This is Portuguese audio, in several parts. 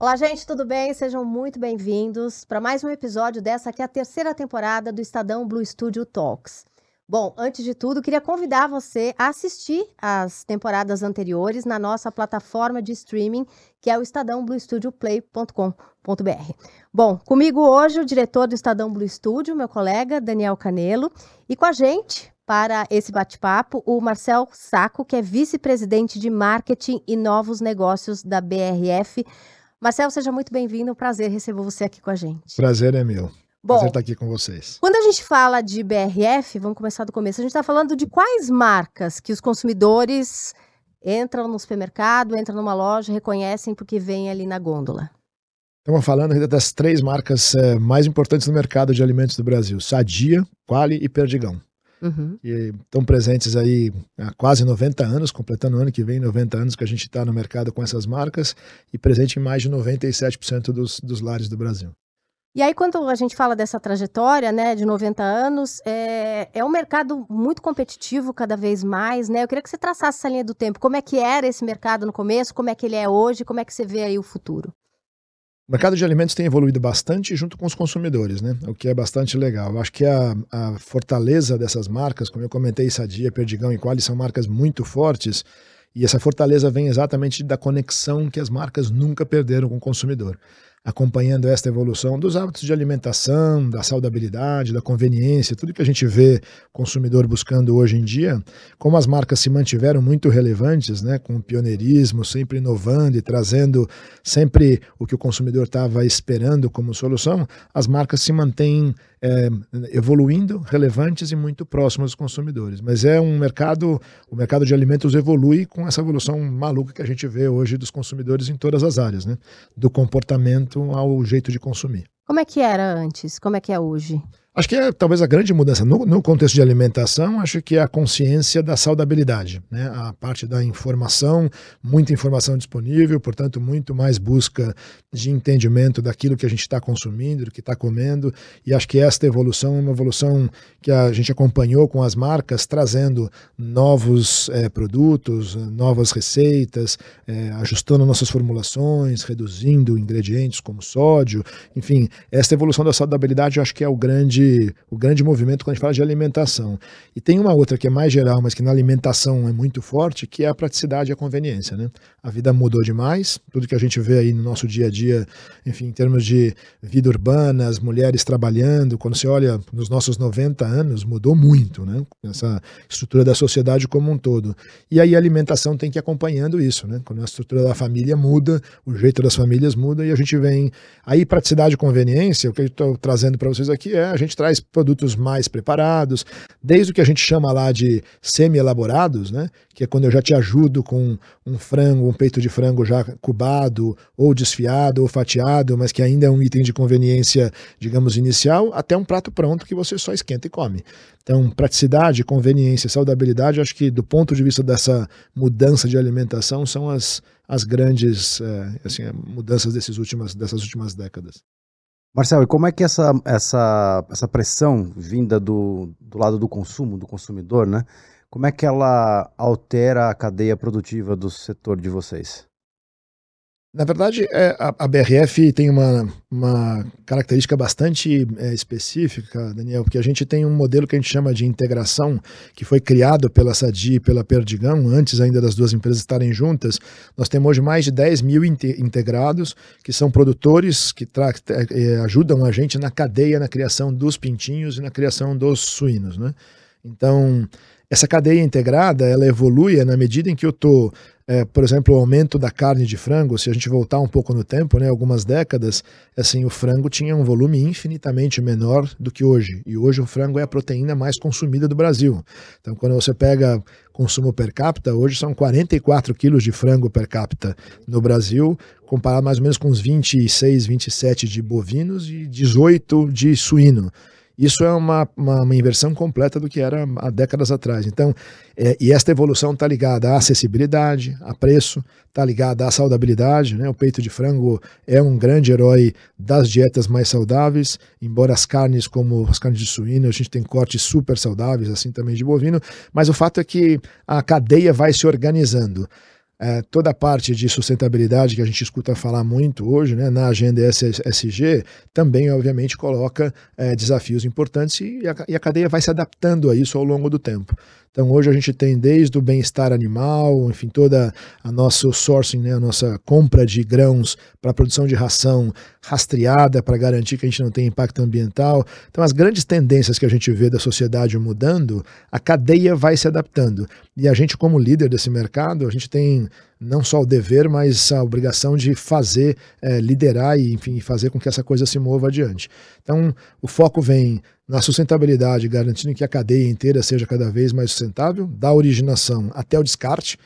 Olá, gente, tudo bem? Sejam muito bem-vindos para mais um episódio dessa aqui, a terceira temporada do Estadão Blue Studio Talks. Bom, antes de tudo, queria convidar você a assistir as temporadas anteriores na nossa plataforma de streaming, que é o estadãobluestudioplay.com.br. Bom, comigo hoje o diretor do Estadão Blue Studio, meu colega Daniel Canelo, e com a gente, para esse bate-papo, o Marcel Saco, que é vice-presidente de marketing e novos negócios da BRF. Marcel, seja muito bem-vindo. Um prazer receber você aqui com a gente. Prazer é meu. Bom, prazer estar aqui com vocês. Quando a gente fala de BRF, vamos começar do começo, a gente está falando de quais marcas que os consumidores entram no supermercado, entram numa loja, reconhecem porque vem ali na gôndola. Estamos falando ainda das três marcas é, mais importantes no mercado de alimentos do Brasil: Sadia, Quali e Perdigão. Uhum. E estão presentes aí há quase 90 anos, completando o ano que vem 90 anos que a gente está no mercado com essas marcas e presente em mais de 97% dos, dos lares do Brasil. E aí, quando a gente fala dessa trajetória, né, de 90 anos, é, é um mercado muito competitivo cada vez mais, né? Eu queria que você traçasse essa linha do tempo. Como é que era esse mercado no começo, como é que ele é hoje, como é que você vê aí o futuro? O mercado de alimentos tem evoluído bastante junto com os consumidores, né? O que é bastante legal. Eu acho que a, a fortaleza dessas marcas, como eu comentei, Sadia, Perdigão e Quali são marcas muito fortes. E essa fortaleza vem exatamente da conexão que as marcas nunca perderam com o consumidor acompanhando esta evolução dos hábitos de alimentação, da saudabilidade, da conveniência, tudo que a gente vê consumidor buscando hoje em dia, como as marcas se mantiveram muito relevantes, né, com pioneirismo, sempre inovando e trazendo sempre o que o consumidor estava esperando como solução, as marcas se mantêm é, evoluindo, relevantes e muito próximas dos consumidores. Mas é um mercado, o mercado de alimentos evolui com essa evolução maluca que a gente vê hoje dos consumidores em todas as áreas, né? Do comportamento ao jeito de consumir. Como é que era antes? Como é que é hoje? Acho que é talvez a grande mudança no, no, contexto de alimentação, acho que é a consciência da saudabilidade, né? A parte da informação, muita informação disponível, portanto, muito mais busca de entendimento daquilo que a gente está consumindo, do que está comendo, e acho que esta evolução é uma evolução que a gente acompanhou com as marcas, trazendo novos é, produtos, novas receitas, é, ajustando nossas formulações, reduzindo ingredientes como sódio, enfim, esta evolução da saudabilidade acho que é o grande o grande movimento quando a gente fala de alimentação. E tem uma outra que é mais geral, mas que na alimentação é muito forte, que é a praticidade e a conveniência. Né? A vida mudou demais, tudo que a gente vê aí no nosso dia a dia, enfim, em termos de vida urbana, as mulheres trabalhando, quando você olha nos nossos 90 anos, mudou muito, né? Essa estrutura da sociedade como um todo. E aí a alimentação tem que ir acompanhando isso, né? Quando a estrutura da família muda, o jeito das famílias muda e a gente vem. Aí praticidade e conveniência, o que eu estou trazendo para vocês aqui é a gente traz produtos mais preparados, desde o que a gente chama lá de semi-elaborados, né? que é quando eu já te ajudo com um frango, um peito de frango já cubado, ou desfiado, ou fatiado, mas que ainda é um item de conveniência, digamos, inicial, até um prato pronto que você só esquenta e come. Então, praticidade, conveniência, saudabilidade, acho que do ponto de vista dessa mudança de alimentação, são as, as grandes é, assim, mudanças desses últimas, dessas últimas décadas. Marcelo, e como é que essa, essa, essa pressão vinda do, do lado do consumo, do consumidor, né? Como é que ela altera a cadeia produtiva do setor de vocês? Na verdade, é, a, a, BRF tem uma, uma característica bastante é, específica, Daniel, porque a gente tem um modelo que a gente chama de integração, que foi criado pela Sadi e pela Perdigão, antes ainda das duas empresas estarem juntas. Nós temos hoje mais de 10 mil integrados, que são produtores que é, ajudam a gente na cadeia, na criação dos pintinhos e na criação dos suínos. Né? Então, essa cadeia integrada, ela evolui na medida em que eu estou é, por exemplo, o aumento da carne de frango, se a gente voltar um pouco no tempo, né, algumas décadas, assim, o frango tinha um volume infinitamente menor do que hoje. E hoje o frango é a proteína mais consumida do Brasil. Então, quando você pega consumo per capita, hoje são 44 quilos de frango per capita no Brasil, comparado mais ou menos com os 26, 27 de bovinos e 18 de suíno. Isso é uma, uma, uma, inversão completa do que era há décadas atrás. Então, é, e esta evolução está ligada à acessibilidade, a preço, está ligada à saudabilidade. Né? O peito de frango é um grande herói das dietas mais saudáveis, embora as carnes, como as carnes de suíno, a gente tem cortes super saudáveis, assim também de bovino, mas o fato é que a cadeia vai se organizando. É, toda a parte de sustentabilidade que a gente escuta falar muito hoje, né, na agenda SG, também, obviamente, coloca é, desafios importantes e a, e a cadeia vai se adaptando a isso ao longo do tempo. Então hoje a gente tem desde o bem-estar animal, enfim, toda a nosso sourcing, né, a nossa compra de grãos para produção de ração rastreada para garantir que a gente não tem impacto ambiental. Então as grandes tendências que a gente vê da sociedade mudando, a cadeia vai se adaptando. E a gente como líder desse mercado, a gente tem não só o dever, mas a obrigação de fazer, é, liderar e, enfim, fazer com que essa coisa se mova adiante. Então, o foco vem na sustentabilidade, garantindo que a cadeia inteira seja cada vez mais sustentável, da originação até o descarte.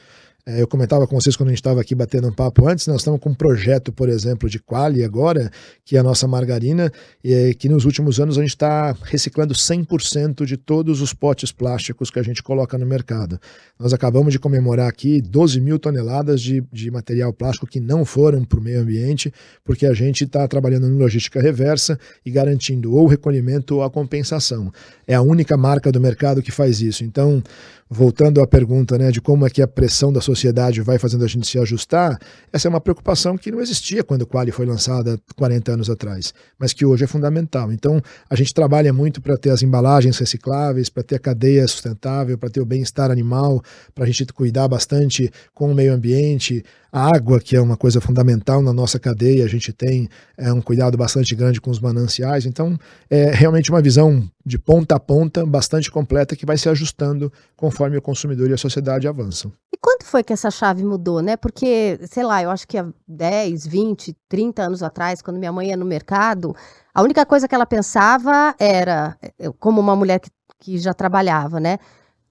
É, eu comentava com vocês quando a gente estava aqui batendo um papo antes, nós estamos com um projeto, por exemplo, de Quali agora, que é a nossa margarina, e é, que nos últimos anos a gente está reciclando 100% de todos os potes plásticos que a gente coloca no mercado. Nós acabamos de comemorar aqui 12 mil toneladas de, de material plástico que não foram para o meio ambiente, porque a gente está trabalhando em logística reversa e garantindo ou o recolhimento ou a compensação. É a única marca do mercado que faz isso. Então, voltando à pergunta né, de como é que a pressão da sociedade vai fazendo a gente se ajustar, essa é uma preocupação que não existia quando o Quali foi lançada 40 anos atrás, mas que hoje é fundamental. Então, a gente trabalha muito para ter as embalagens recicláveis, para ter a cadeia sustentável, para ter o bem-estar animal, para a gente cuidar bastante com o meio ambiente, a água, que é uma coisa fundamental na nossa cadeia, a gente tem é, um cuidado bastante grande com os mananciais. Então, é realmente uma visão de ponta a ponta bastante completa que vai se ajustando conforme o consumidor e a sociedade avançam. E quando foi que essa chave mudou, né? Porque, sei lá, eu acho que há 10, 20, 30 anos atrás, quando minha mãe ia no mercado, a única coisa que ela pensava era, como uma mulher que, que já trabalhava, né?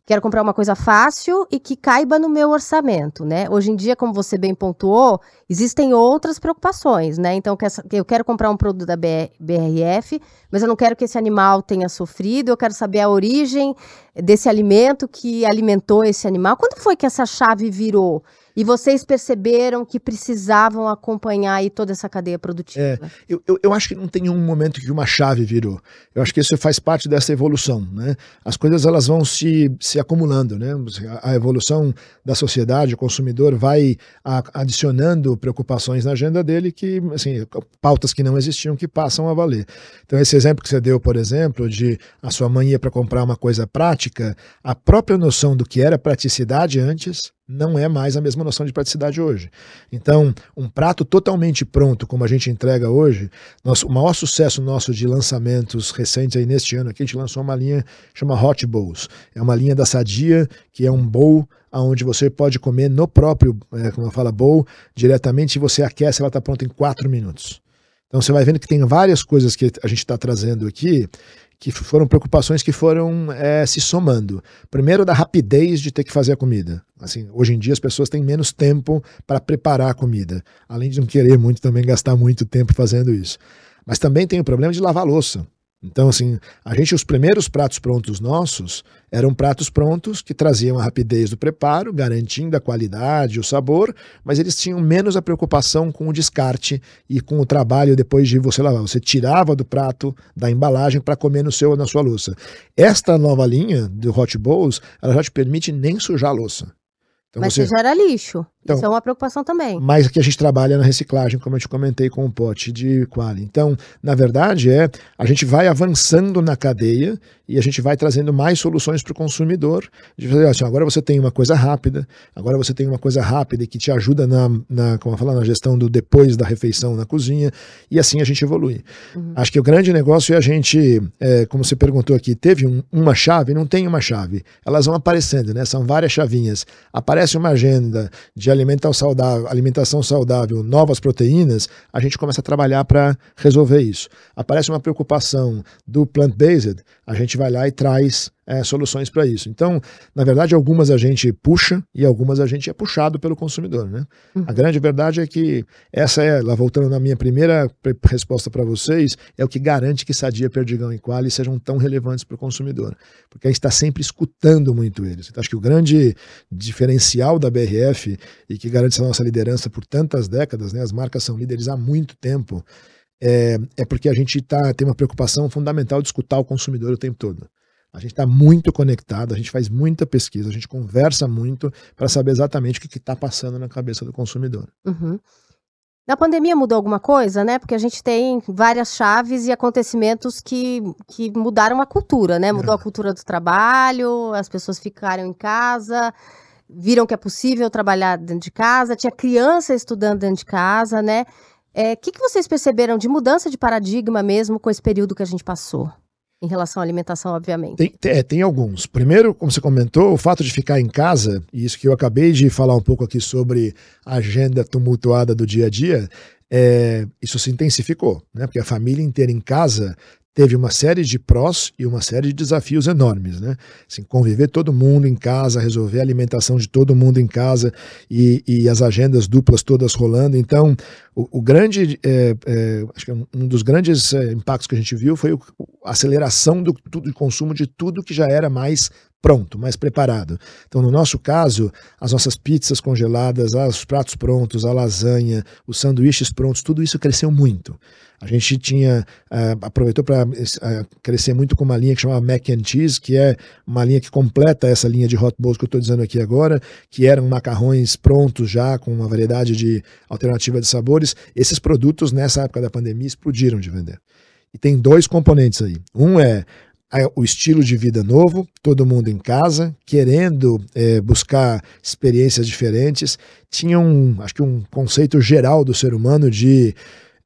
Quero comprar uma coisa fácil e que caiba no meu orçamento, né? Hoje em dia, como você bem pontuou, existem outras preocupações, né? Então, eu quero comprar um produto da BRF, mas eu não quero que esse animal tenha sofrido, eu quero saber a origem desse alimento que alimentou esse animal. Quando foi que essa chave virou? E vocês perceberam que precisavam acompanhar aí toda essa cadeia produtiva? É, eu, eu, eu, acho que não tem um momento que uma chave virou. Eu acho que isso faz parte dessa evolução. Né? As coisas elas vão se, se acumulando. Né? A, a evolução da sociedade, o consumidor vai a, adicionando preocupações na agenda dele que, assim, pautas que não existiam que passam a valer. Então, esse exemplo que você deu, por exemplo, de a sua mãe ia para comprar uma coisa prática, a própria noção do que era praticidade antes não é mais a mesma noção de praticidade hoje. Então, um prato totalmente pronto, como a gente entrega hoje, nosso, o maior sucesso nosso de lançamentos recentes aí neste ano aqui, a gente lançou uma linha chama Hot Bowls. É uma linha da Sadia, que é um bowl onde você pode comer no próprio, é, como eu falo, bowl, diretamente, e você aquece, ela está pronta em quatro minutos. Então você vai vendo que tem várias coisas que a gente está trazendo aqui que foram preocupações que foram é, se somando. Primeiro, da rapidez de ter que fazer a comida. Assim, hoje em dia as pessoas têm menos tempo para preparar a comida, além de não querer muito também gastar muito tempo fazendo isso. Mas também tem o problema de lavar louça. Então, assim, a gente, os primeiros pratos prontos nossos eram pratos prontos que traziam a rapidez do preparo, garantindo a qualidade, o sabor, mas eles tinham menos a preocupação com o descarte e com o trabalho depois de você lavar. Você tirava do prato, da embalagem, para comer no seu na sua louça. Esta nova linha do Hot Bowls, ela já te permite nem sujar a louça. Então Mas você gera lixo. Então, Isso é uma preocupação também. Mas que a gente trabalha na reciclagem, como eu te comentei com o pote de quali. Então, na verdade, é a gente vai avançando na cadeia e a gente vai trazendo mais soluções para o consumidor. De fazer assim, agora você tem uma coisa rápida, agora você tem uma coisa rápida que te ajuda na, na como eu falo, na gestão do depois da refeição na cozinha, e assim a gente evolui. Uhum. Acho que o grande negócio é a gente, é, como você perguntou aqui, teve um, uma chave? Não tem uma chave. Elas vão aparecendo, né? São várias chavinhas. Aparece uma agenda de alimentação saudável, alimentação saudável, novas proteínas, a gente começa a trabalhar para resolver isso. Aparece uma preocupação do plant-based, a gente vai lá e traz é, soluções para isso. Então, na verdade, algumas a gente puxa e algumas a gente é puxado pelo consumidor. Né? Uhum. A grande verdade é que essa é, lá voltando na minha primeira resposta para vocês, é o que garante que Sadia, Perdigão e Quali sejam tão relevantes para o consumidor. Porque a gente está sempre escutando muito eles. Então, acho que o grande diferencial da BRF e que garante essa nossa liderança por tantas décadas, né? as marcas são líderes há muito tempo, é, é porque a gente tá, tem uma preocupação fundamental de escutar o consumidor o tempo todo. A gente está muito conectado, a gente faz muita pesquisa, a gente conversa muito para saber exatamente o que está passando na cabeça do consumidor. Uhum. Na pandemia mudou alguma coisa, né? Porque a gente tem várias chaves e acontecimentos que, que mudaram a cultura, né? Mudou é. a cultura do trabalho, as pessoas ficaram em casa, viram que é possível trabalhar dentro de casa, tinha criança estudando dentro de casa, né? O é, que, que vocês perceberam de mudança de paradigma mesmo com esse período que a gente passou? Em relação à alimentação, obviamente. Tem, é, tem, alguns. Primeiro, como você comentou, o fato de ficar em casa, e isso que eu acabei de falar um pouco aqui sobre a agenda tumultuada do dia a dia, é, isso se intensificou, né? Porque a família inteira em casa teve uma série de prós e uma série de desafios enormes, né? Assim, conviver todo mundo em casa, resolver a alimentação de todo mundo em casa e, e as agendas duplas todas rolando. Então, o, o grande, é, é, acho que um dos grandes é, impactos que a gente viu foi a aceleração do, do consumo de tudo que já era mais pronto, mais preparado. Então, no nosso caso, as nossas pizzas congeladas, os pratos prontos, a lasanha, os sanduíches prontos, tudo isso cresceu muito. A gente tinha uh, aproveitou para uh, eh, crescer muito com uma linha que chama Mac and Cheese, que é uma linha que completa essa linha de hot bowls que eu estou dizendo aqui agora, que eram macarrões prontos já com uma variedade de alternativa de sabores. Esses produtos nessa época da pandemia explodiram de vender. E tem dois componentes aí. Um é o estilo de vida novo, todo mundo em casa, querendo é, buscar experiências diferentes. Tinha um, acho que um conceito geral do ser humano de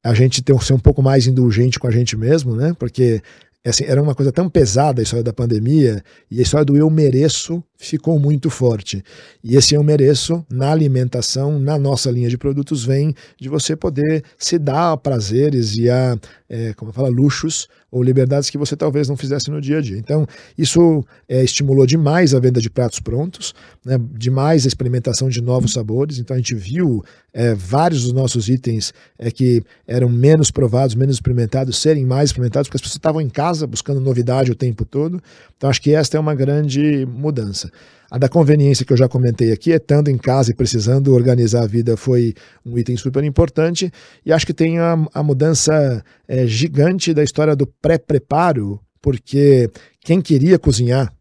a gente ter, ser um pouco mais indulgente com a gente mesmo, né? Porque assim, era uma coisa tão pesada a história da pandemia e a história do eu mereço ficou muito forte. E esse eu mereço na alimentação, na nossa linha de produtos, vem de você poder se dar a prazeres e a, é, como fala, luxos ou liberdades que você talvez não fizesse no dia a dia. Então, isso é, estimulou demais a venda de pratos prontos, né, demais a experimentação de novos sabores. Então, a gente viu é, vários dos nossos itens é, que eram menos provados, menos experimentados, serem mais experimentados, porque as pessoas estavam em casa buscando novidade o tempo todo. Então, acho que esta é uma grande mudança. A da conveniência que eu já comentei aqui, estando em casa e precisando organizar a vida, foi um item super importante. E acho que tem a, a mudança é, gigante da história do pré-preparo, porque quem queria cozinhar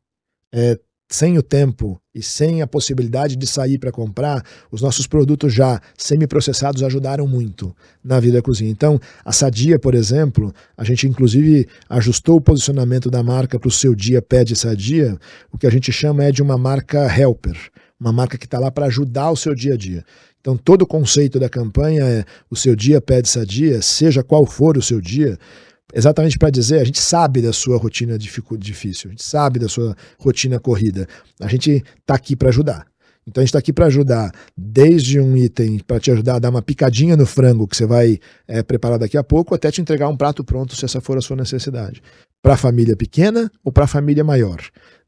é, sem o tempo e sem a possibilidade de sair para comprar, os nossos produtos já semi-processados ajudaram muito na vida da cozinha. Então, a Sadia, por exemplo, a gente inclusive ajustou o posicionamento da marca para o seu dia pede Sadia, o que a gente chama é de uma marca helper, uma marca que está lá para ajudar o seu dia a dia. Então, todo o conceito da campanha é o seu dia pede sadia, seja qual for o seu dia, exatamente para dizer, a gente sabe da sua rotina difícil, a gente sabe da sua rotina corrida. A gente está aqui para ajudar. Então a gente está aqui para ajudar, desde um item para te ajudar a dar uma picadinha no frango que você vai é, preparar daqui a pouco, até te entregar um prato pronto, se essa for a sua necessidade. Para a família pequena ou para a família maior.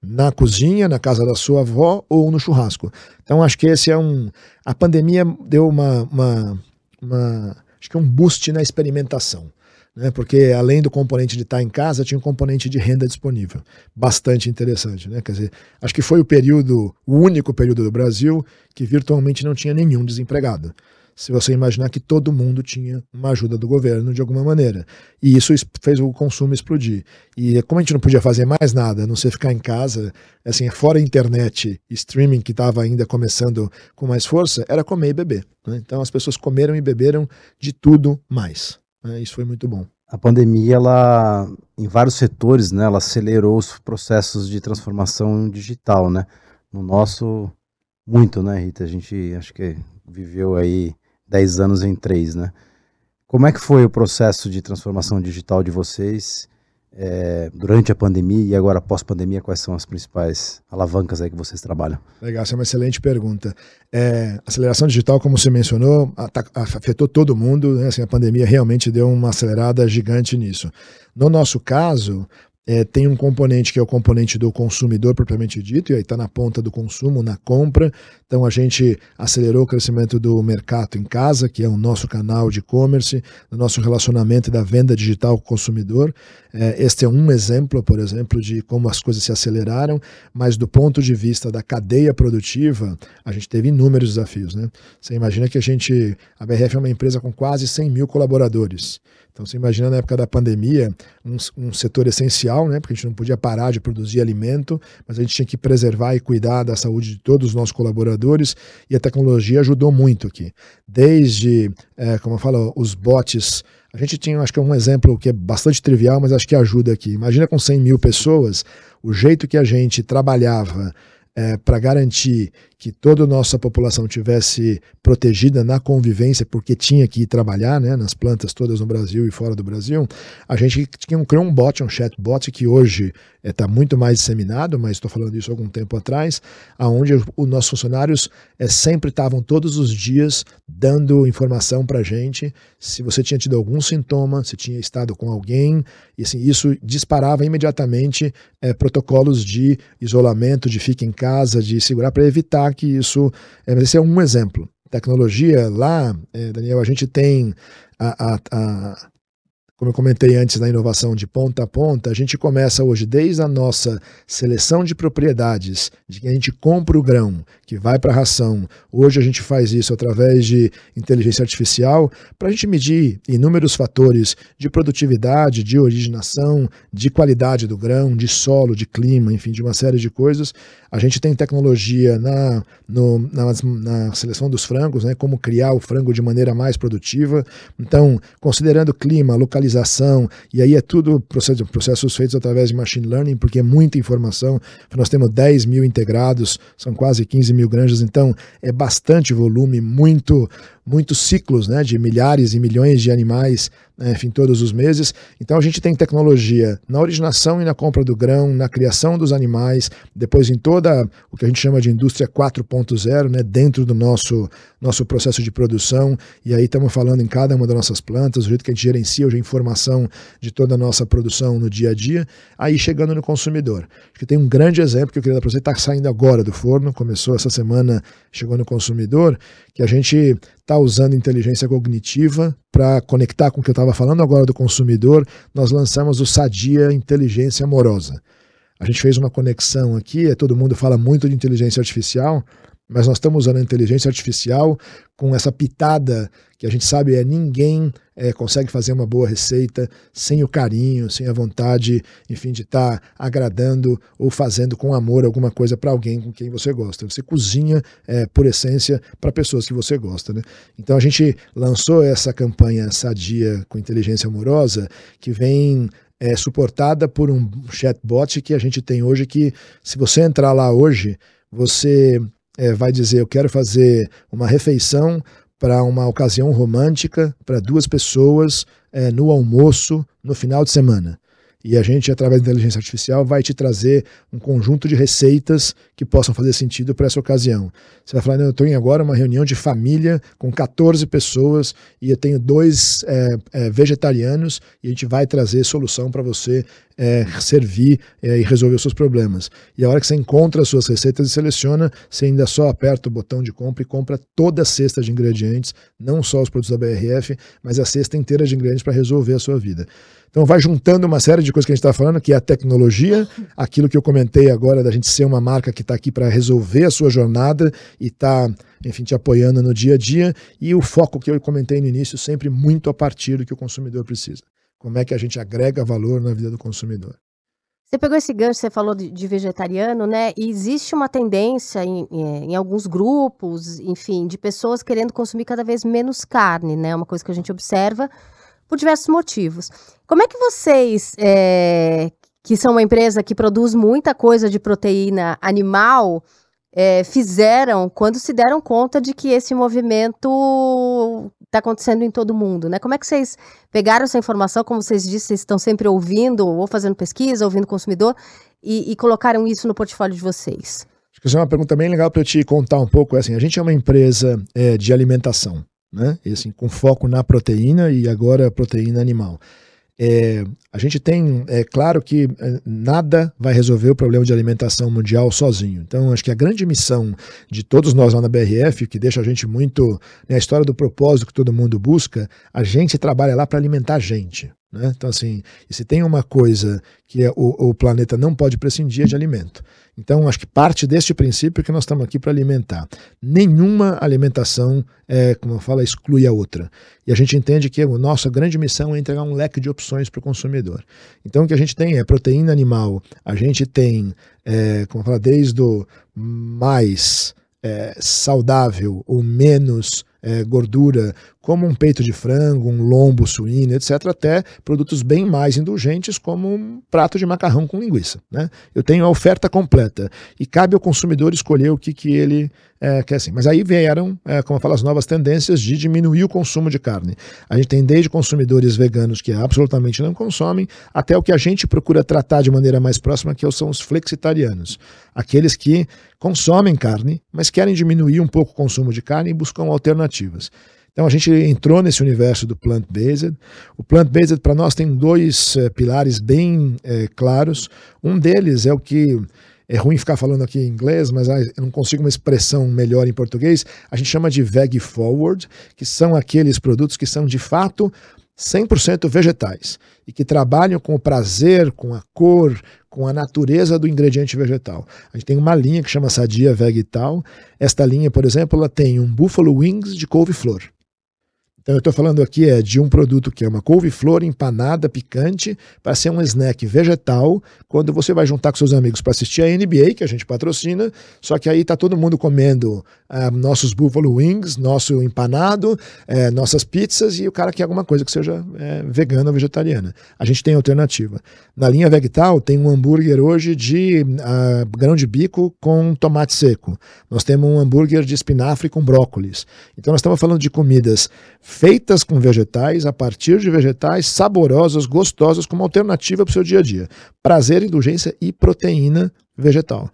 Na cozinha, na casa da sua avó ou no churrasco. Então acho que esse é um. A pandemia deu uma. uma, uma acho que um boost na experimentação né? porque além do componente de estar em casa, tinha um componente de renda disponível. Bastante interessante. Né? Quer dizer, acho que foi o período, o único período do Brasil que virtualmente não tinha nenhum desempregado. Se você imaginar que todo mundo tinha uma ajuda do governo de alguma maneira. E isso fez o consumo explodir. E como a gente não podia fazer mais nada, a não ser ficar em casa, assim, fora internet, streaming que estava ainda começando com mais força, era comer e beber. Né? Então as pessoas comeram e beberam de tudo mais. Né? Isso foi muito bom. A pandemia, ela, em vários setores, né, ela acelerou os processos de transformação digital, né? No nosso, muito, né, Rita? A gente, acho que viveu aí 10 anos em três, né? Como é que foi o processo de transformação digital de vocês é, durante a pandemia e agora pós-pandemia, quais são as principais alavancas aí que vocês trabalham? Legal, essa é uma excelente pergunta. É, aceleração digital, como você mencionou, afetou todo mundo, né? assim, a pandemia realmente deu uma acelerada gigante nisso. No nosso caso, é, tem um componente que é o componente do consumidor propriamente dito, e aí está na ponta do consumo, na compra. Então a gente acelerou o crescimento do mercado em casa, que é o nosso canal de e-commerce, do nosso relacionamento da venda digital com o consumidor. É, este é um exemplo, por exemplo, de como as coisas se aceleraram, mas do ponto de vista da cadeia produtiva, a gente teve inúmeros desafios. Né? Você imagina que a gente, a BRF é uma empresa com quase 100 mil colaboradores. Então você imagina na época da pandemia, um, um setor essencial né? Porque a gente não podia parar de produzir alimento, mas a gente tinha que preservar e cuidar da saúde de todos os nossos colaboradores e a tecnologia ajudou muito aqui. Desde, é, como eu falo, os bots a gente tinha, acho que é um exemplo que é bastante trivial, mas acho que ajuda aqui. Imagina com 100 mil pessoas, o jeito que a gente trabalhava é, para garantir que toda a nossa população tivesse protegida na convivência, porque tinha que ir trabalhar né, nas plantas todas no Brasil e fora do Brasil, a gente tinha um, criou um bot, um chatbot, que hoje está é, muito mais disseminado, mas estou falando isso algum tempo atrás, aonde os nossos funcionários é, sempre estavam todos os dias dando informação para a gente se você tinha tido algum sintoma, se tinha estado com alguém, e assim, isso disparava imediatamente é, protocolos de isolamento, de fique em casa, de segurar para evitar que isso. É, mas esse é um exemplo. Tecnologia lá, é, Daniel, a gente tem a, a, a como eu comentei antes na inovação de ponta a ponta, a gente começa hoje desde a nossa seleção de propriedades, de que a gente compra o grão que vai para a ração. Hoje a gente faz isso através de inteligência artificial para a gente medir inúmeros fatores de produtividade, de originação, de qualidade do grão, de solo, de clima, enfim, de uma série de coisas. A gente tem tecnologia na, no, na, na seleção dos frangos, né, como criar o frango de maneira mais produtiva. Então, considerando clima, localização, localização, e aí é tudo processo, processos feitos através de machine learning, porque é muita informação. Nós temos 10 mil integrados, são quase 15 mil granjas, então é bastante volume, muito muitos ciclos né, de milhares e milhões de animais, enfim, todos os meses. Então a gente tem tecnologia na originação e na compra do grão, na criação dos animais, depois em toda o que a gente chama de indústria 4.0, né, dentro do nosso, nosso processo de produção. E aí estamos falando em cada uma das nossas plantas, o jeito que a gente gerencia hoje a informação de toda a nossa produção no dia a dia, aí chegando no consumidor. Acho que tem um grande exemplo que eu queria dar para você, está saindo agora do forno, começou essa semana, chegou no consumidor, que a gente está usando inteligência cognitiva para conectar com o que eu estava falando agora do consumidor. Nós lançamos o Sadia Inteligência Amorosa. A gente fez uma conexão aqui, todo mundo fala muito de inteligência artificial, mas nós estamos usando a inteligência artificial com essa pitada que a gente sabe é ninguém é, consegue fazer uma boa receita sem o carinho, sem a vontade, enfim, de estar tá agradando ou fazendo com amor alguma coisa para alguém com quem você gosta. Você cozinha é, por essência para pessoas que você gosta. Né? Então a gente lançou essa campanha sadia com inteligência amorosa que vem é suportada por um chatbot que a gente tem hoje que se você entrar lá hoje, você é, vai dizer: Eu quero fazer uma refeição para uma ocasião romântica, para duas pessoas, é, no almoço, no final de semana. E a gente, através da inteligência artificial, vai te trazer um conjunto de receitas que possam fazer sentido para essa ocasião. Você vai falar, eu em agora uma reunião de família com 14 pessoas e eu tenho dois é, é, vegetarianos e a gente vai trazer solução para você é, servir é, e resolver os seus problemas. E a hora que você encontra as suas receitas e seleciona, você ainda só aperta o botão de compra e compra toda a cesta de ingredientes, não só os produtos da BRF, mas a cesta inteira de ingredientes para resolver a sua vida. Então vai juntando uma série de coisas que a gente está falando, que é a tecnologia, aquilo que eu comentei agora da gente ser uma marca que está aqui para resolver a sua jornada e está, enfim, te apoiando no dia a dia, e o foco que eu comentei no início, sempre muito a partir do que o consumidor precisa. Como é que a gente agrega valor na vida do consumidor. Você pegou esse gancho, você falou de, de vegetariano, né? E existe uma tendência em, em, alguns grupos, enfim, de pessoas querendo consumir cada vez menos carne, né? Uma coisa que a gente observa por diversos motivos. Como é que vocês, é, que são uma empresa que produz muita coisa de proteína animal, é, fizeram quando se deram conta de que esse movimento está acontecendo em todo mundo, né? Como é que vocês pegaram essa informação, como vocês disseram, vocês estão sempre ouvindo, ou fazendo pesquisa, ouvindo consumidor, e, e colocaram isso no portfólio de vocês? Acho que isso é uma pergunta bem legal para eu te contar um pouco. É assim, a gente é uma empresa é, de alimentação, né? E, assim, com foco na proteína e agora proteína animal. É, a gente tem, é claro que é, nada vai resolver o problema de alimentação mundial sozinho. Então, acho que a grande missão de todos nós lá na BRF, que deixa a gente muito. Né, a história do propósito que todo mundo busca, a gente trabalha lá para alimentar a gente. Né? Então, assim, se tem uma coisa que é o, o planeta não pode prescindir é de alimento. Então, acho que parte deste princípio que nós estamos aqui para alimentar. Nenhuma alimentação, é, como eu falo, exclui a outra. E a gente entende que a nossa grande missão é entregar um leque de opções para o consumidor. Então, o que a gente tem é proteína animal, a gente tem, é, como eu falo, desde o mais é, saudável ou menos é, gordura, como um peito de frango, um lombo suíno, etc., até produtos bem mais indulgentes, como um prato de macarrão com linguiça. Né? Eu tenho a oferta completa e cabe ao consumidor escolher o que, que ele é, quer. Assim. Mas aí vieram, é, como eu falo, as novas tendências de diminuir o consumo de carne. A gente tem desde consumidores veganos que absolutamente não consomem, até o que a gente procura tratar de maneira mais próxima, que são os flexitarianos. Aqueles que consomem carne, mas querem diminuir um pouco o consumo de carne e buscam alternativas. Então a gente entrou nesse universo do plant-based. O plant-based para nós tem dois é, pilares bem é, claros. Um deles é o que é ruim ficar falando aqui em inglês, mas eu não consigo uma expressão melhor em português. A gente chama de veg forward, que são aqueles produtos que são de fato 100% vegetais e que trabalham com o prazer, com a cor, com a natureza do ingrediente vegetal. A gente tem uma linha que chama Sadia Vegetal. Esta linha, por exemplo, ela tem um Buffalo Wings de couve-flor. Então eu estou falando aqui é de um produto que é uma couve-flor empanada, picante, para ser um snack vegetal, quando você vai juntar com seus amigos para assistir a NBA, que a gente patrocina, só que aí está todo mundo comendo ah, nossos Buffalo Wings, nosso empanado, eh, nossas pizzas, e o cara quer alguma coisa que seja eh, vegana ou vegetariana. A gente tem alternativa. Na linha Vegetal tem um hambúrguer hoje de ah, grão de bico com tomate seco. Nós temos um hambúrguer de espinafre com brócolis. Então nós estamos falando de comidas feitas com vegetais, a partir de vegetais saborosas, gostosas, como alternativa para o seu dia a dia. Prazer, indulgência e proteína vegetal.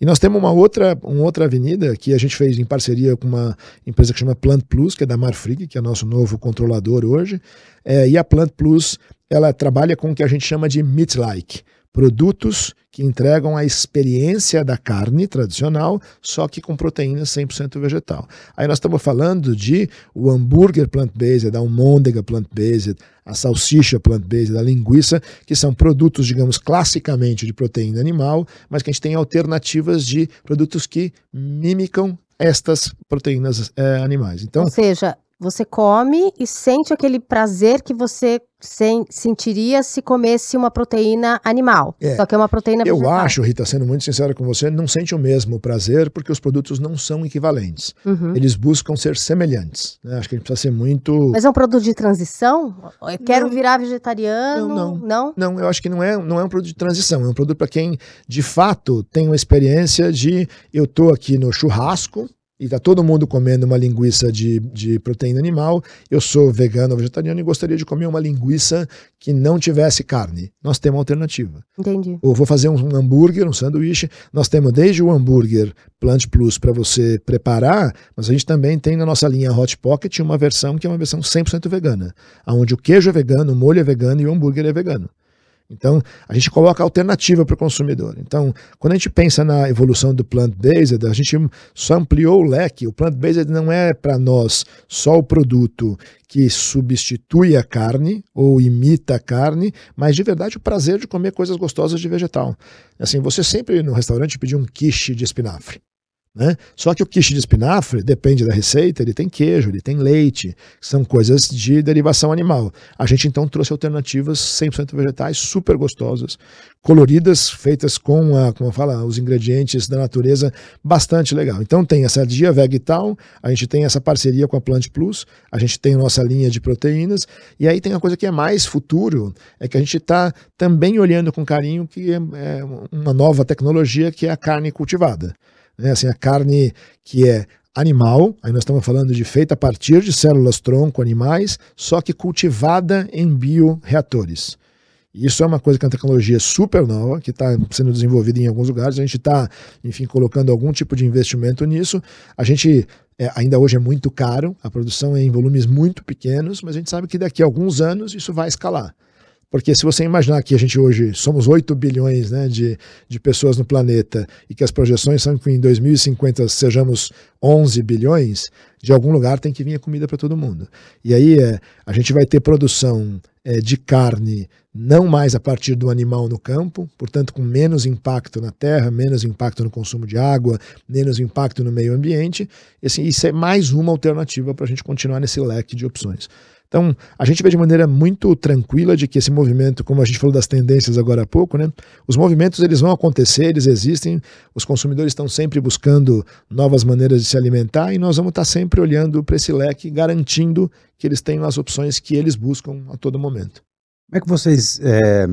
E nós temos uma outra, uma outra avenida que a gente fez em parceria com uma empresa que chama Plant Plus, que é da Marfrig, que é nosso novo controlador hoje. É, e a Plant Plus ela trabalha com o que a gente chama de meat-like produtos que entregam a experiência da carne tradicional, só que com proteína 100% vegetal. Aí nós estamos falando de o hambúrguer plant-based, a almôndega plant-based, a salsicha plant-based, a linguiça, que são produtos, digamos, classicamente de proteína animal, mas que a gente tem alternativas de produtos que mimicam estas proteínas é, animais. Então, Ou seja, você come e sente aquele prazer que você sem, sentiria se comesse uma proteína animal. É. Só que é uma proteína Eu vegetal. acho, Rita, sendo muito sincero com você, não sente o mesmo prazer porque os produtos não são equivalentes. Uhum. Eles buscam ser semelhantes. Né? Acho que a gente precisa ser muito. Mas é um produto de transição? Eu quero não. virar vegetariano? Não, não, não. Não, eu acho que não é, não é um produto de transição. É um produto para quem, de fato, tem uma experiência de eu tô aqui no churrasco e está todo mundo comendo uma linguiça de, de proteína animal, eu sou vegano ou vegetariano e gostaria de comer uma linguiça que não tivesse carne. Nós temos uma alternativa. Entendi. Ou vou fazer um hambúrguer, um sanduíche. Nós temos desde o hambúrguer Plant Plus para você preparar, mas a gente também tem na nossa linha Hot Pocket uma versão que é uma versão 100% vegana, onde o queijo é vegano, o molho é vegano e o hambúrguer é vegano. Então, a gente coloca alternativa para o consumidor. Então, quando a gente pensa na evolução do plant-based, a gente só ampliou o leque. O plant-based não é para nós só o produto que substitui a carne ou imita a carne, mas de verdade o prazer de comer coisas gostosas de vegetal. Assim, você sempre no restaurante pediu um quiche de espinafre. Né? Só que o quiche de espinafre, depende da receita, ele tem queijo, ele tem leite, são coisas de derivação animal. A gente então trouxe alternativas 100% vegetais, super gostosas, coloridas, feitas com, a, como fala, os ingredientes da natureza, bastante legal. Então tem essa dia vegetal, a gente tem essa parceria com a Plant Plus, a gente tem nossa linha de proteínas, e aí tem uma coisa que é mais futuro, é que a gente está também olhando com carinho que é, é uma nova tecnologia que é a carne cultivada né? Assim, a carne que é animal, aí nós estamos falando de feita a partir de células tronco animais, só que cultivada em bioreatores. Isso é uma coisa que é uma tecnologia super nova, que está sendo desenvolvida em alguns lugares. A gente está, enfim, colocando algum tipo de investimento nisso. A gente é, ainda hoje é muito caro, a produção é em volumes muito pequenos, mas a gente sabe que daqui a alguns anos isso vai escalar. Porque se você imaginar que a gente hoje somos 8 bilhões né, de, de pessoas no planeta e que as projeções são que em 2050 sejamos 11 bilhões, de algum lugar tem que vir a comida para todo mundo. E aí é, a gente vai ter produção é, de carne não mais a partir do animal no campo, portanto com menos impacto na terra, menos impacto no consumo de água, menos impacto no meio ambiente. Assim, isso é mais uma alternativa para a gente continuar nesse leque de opções. Então, a gente vê de maneira muito tranquila de que esse movimento, como a gente falou das tendências agora há pouco, né? Os movimentos eles vão acontecer, eles existem, os consumidores estão sempre buscando novas maneiras de se alimentar e nós vamos estar sempre olhando para esse leque, garantindo que eles tenham as opções que eles buscam a todo momento. Como é que vocês é,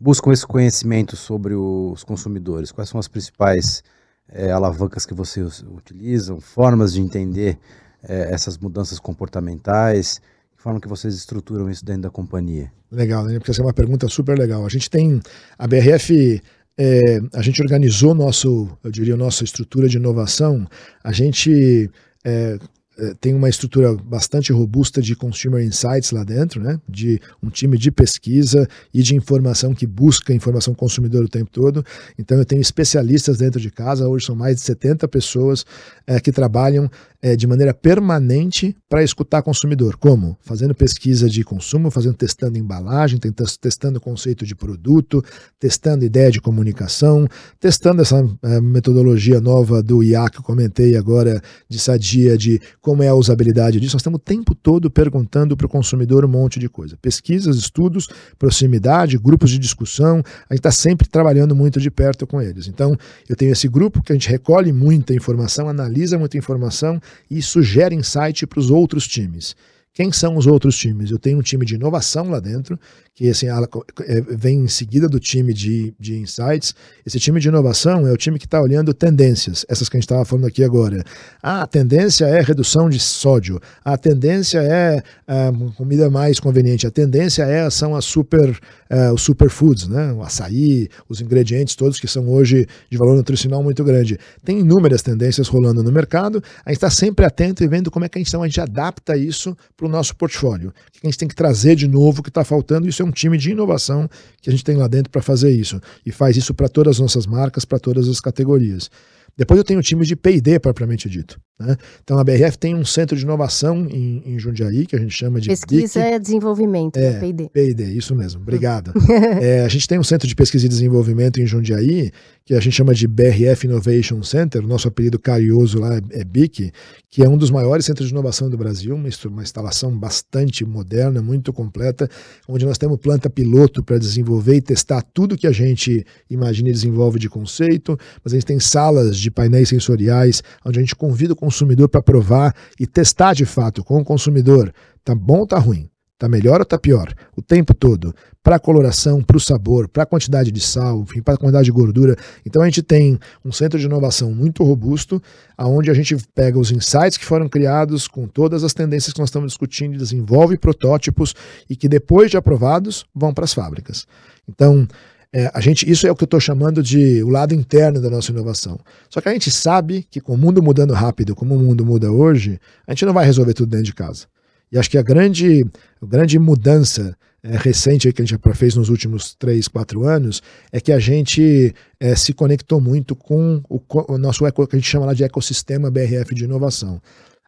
buscam esse conhecimento sobre os consumidores? Quais são as principais é, alavancas que vocês utilizam, formas de entender é, essas mudanças comportamentais? Forma que vocês estruturam isso dentro da companhia? Legal, né? Porque essa é uma pergunta super legal. A gente tem a BRF é, a gente organizou nosso, eu diria, nossa estrutura de inovação. A gente é, é, tem uma estrutura bastante robusta de consumer insights lá dentro, né? de um time de pesquisa e de informação que busca informação consumidor o tempo todo. Então eu tenho especialistas dentro de casa, hoje são mais de 70 pessoas é, que trabalham é, de maneira permanente para escutar consumidor. Como? Fazendo pesquisa de consumo, fazendo testando embalagem, testando conceito de produto, testando ideia de comunicação, testando essa é, metodologia nova do IA que eu comentei agora, de sadia, de como é a usabilidade disso. Nós estamos o tempo todo perguntando para o consumidor um monte de coisa. Pesquisas, estudos, proximidade, grupos de discussão, a gente está sempre trabalhando muito de perto com eles. Então, eu tenho esse grupo que a gente recolhe muita informação, analisa muita informação e isso gera insight para os outros times. Quem são os outros times? Eu tenho um time de inovação lá dentro, que assim, é, vem em seguida do time de, de insights. Esse time de inovação é o time que está olhando tendências, essas que a gente estava falando aqui agora. Ah, a tendência é redução de sódio, a tendência é a comida mais conveniente, a tendência é são as super, uh, os superfoods, né? o açaí, os ingredientes todos que são hoje de valor nutricional muito grande. Tem inúmeras tendências rolando no mercado, a gente está sempre atento e vendo como é que a gente, então, a gente adapta isso para o nosso portfólio. O que a gente tem que trazer de novo que está faltando, isso é um time de inovação que a gente tem lá dentro para fazer isso. E faz isso para todas as nossas marcas, para todas as categorias. Depois eu tenho o time de P&D propriamente dito. Né? Então a BRF tem um centro de inovação em, em Jundiaí, que a gente chama de Pesquisa e Desenvolvimento, é, P&D. P&D, isso mesmo, obrigado. é, a gente tem um centro de pesquisa e desenvolvimento em Jundiaí, que a gente chama de BRF Innovation Center, o nosso apelido carinhoso lá é BIC, que é um dos maiores centros de inovação do Brasil, uma, uma instalação bastante moderna, muito completa, onde nós temos planta piloto para desenvolver e testar tudo que a gente imagina e desenvolve de conceito, mas a gente tem salas de painéis sensoriais, onde a gente convida o consumidor para provar e testar de fato com o consumidor, tá bom ou tá ruim? Tá melhor ou tá pior? O tempo todo. Para a coloração, para o sabor, para a quantidade de sal, para a quantidade de gordura. Então a gente tem um centro de inovação muito robusto, aonde a gente pega os insights que foram criados com todas as tendências que nós estamos discutindo, desenvolve protótipos e que depois de aprovados vão para as fábricas. Então, é, a gente, isso é o que eu estou chamando de o lado interno da nossa inovação. Só que a gente sabe que com o mundo mudando rápido, como o mundo muda hoje, a gente não vai resolver tudo dentro de casa. E acho que a grande, a grande mudança é, recente que a gente fez nos últimos três, quatro anos é que a gente é, se conectou muito com o, o nosso eco, que a gente chama lá de ecossistema BRF de inovação.